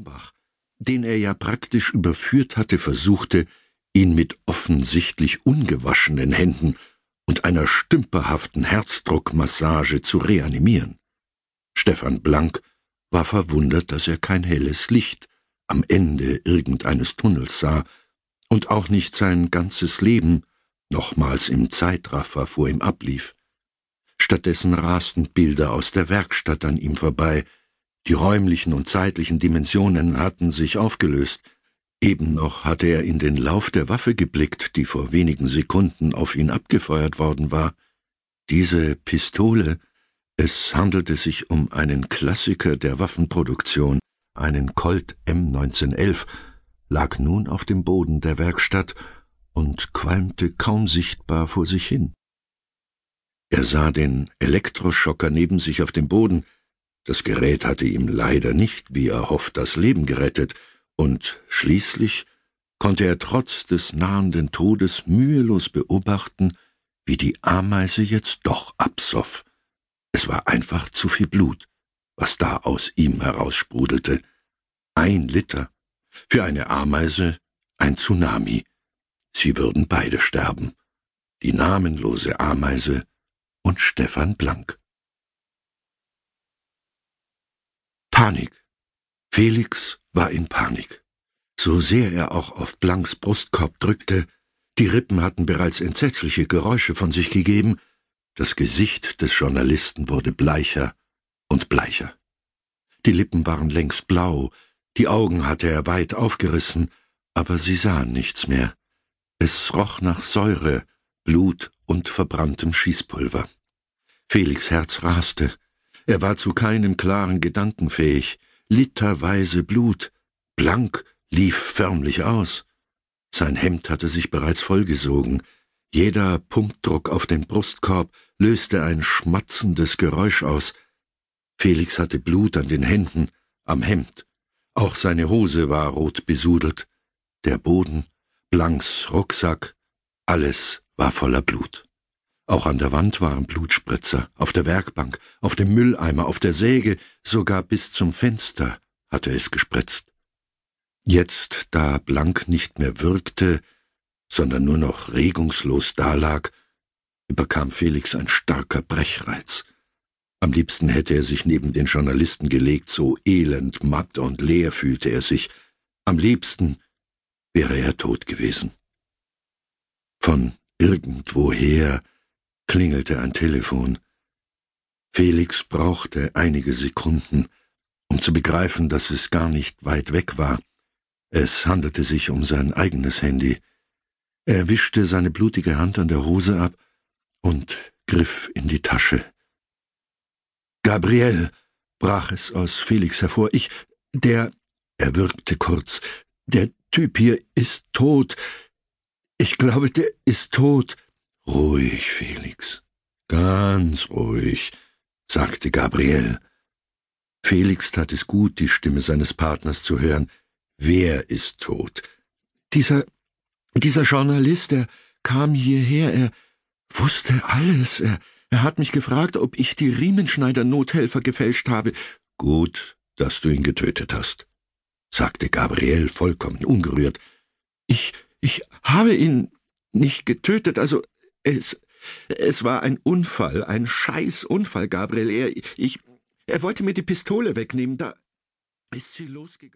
Krambach, den er ja praktisch überführt hatte, versuchte, ihn mit offensichtlich ungewaschenen Händen und einer stümperhaften Herzdruckmassage zu reanimieren. Stefan Blank war verwundert, dass er kein helles Licht am Ende irgendeines Tunnels sah und auch nicht sein ganzes Leben nochmals im Zeitraffer vor ihm ablief. Stattdessen rasten Bilder aus der Werkstatt an ihm vorbei, die räumlichen und zeitlichen Dimensionen hatten sich aufgelöst, eben noch hatte er in den Lauf der Waffe geblickt, die vor wenigen Sekunden auf ihn abgefeuert worden war. Diese Pistole, es handelte sich um einen Klassiker der Waffenproduktion, einen Colt M1911, lag nun auf dem Boden der Werkstatt und qualmte kaum sichtbar vor sich hin. Er sah den Elektroschocker neben sich auf dem Boden, das Gerät hatte ihm leider nicht, wie er hofft, das Leben gerettet, und schließlich konnte er trotz des nahenden Todes mühelos beobachten, wie die Ameise jetzt doch absoff. Es war einfach zu viel Blut, was da aus ihm heraussprudelte. Ein Liter. Für eine Ameise ein Tsunami. Sie würden beide sterben. Die namenlose Ameise und Stefan Blank. Panik. Felix war in Panik. So sehr er auch auf Blanks Brustkorb drückte, die Rippen hatten bereits entsetzliche Geräusche von sich gegeben, das Gesicht des Journalisten wurde bleicher und bleicher. Die Lippen waren längst blau, die Augen hatte er weit aufgerissen, aber sie sahen nichts mehr. Es roch nach Säure, Blut und verbranntem Schießpulver. Felix Herz raste. Er war zu keinem klaren Gedanken fähig. Literweise Blut, blank, lief förmlich aus. Sein Hemd hatte sich bereits vollgesogen. Jeder Pumpdruck auf den Brustkorb löste ein schmatzendes Geräusch aus. Felix hatte Blut an den Händen, am Hemd. Auch seine Hose war rot besudelt. Der Boden Blanks Rucksack, alles war voller Blut. Auch an der Wand waren Blutspritzer, auf der Werkbank, auf dem Mülleimer, auf der Säge, sogar bis zum Fenster hatte es gespritzt. Jetzt, da Blank nicht mehr wirkte, sondern nur noch regungslos dalag, überkam Felix ein starker Brechreiz. Am liebsten hätte er sich neben den Journalisten gelegt, so elend, matt und leer fühlte er sich. Am liebsten wäre er tot gewesen. Von irgendwoher klingelte ein Telefon. Felix brauchte einige Sekunden, um zu begreifen, dass es gar nicht weit weg war. Es handelte sich um sein eigenes Handy. Er wischte seine blutige Hand an der Hose ab und griff in die Tasche. Gabriel, brach es aus Felix hervor, ich, der, er würgte kurz, der Typ hier ist tot. Ich glaube, der ist tot. Ruhig, Felix. Ganz ruhig, sagte Gabriel. Felix tat es gut, die Stimme seines Partners zu hören. Wer ist tot? Dieser, dieser Journalist, er kam hierher, er wusste alles, er, er hat mich gefragt, ob ich die Riemenschneider-Nothelfer gefälscht habe. Gut, dass du ihn getötet hast sagte Gabriel vollkommen ungerührt. Ich, ich habe ihn nicht getötet, also es, es war ein Unfall, ein Scheißunfall, Gabriel. Er, ich, er wollte mir die Pistole wegnehmen, da ist sie losgegangen.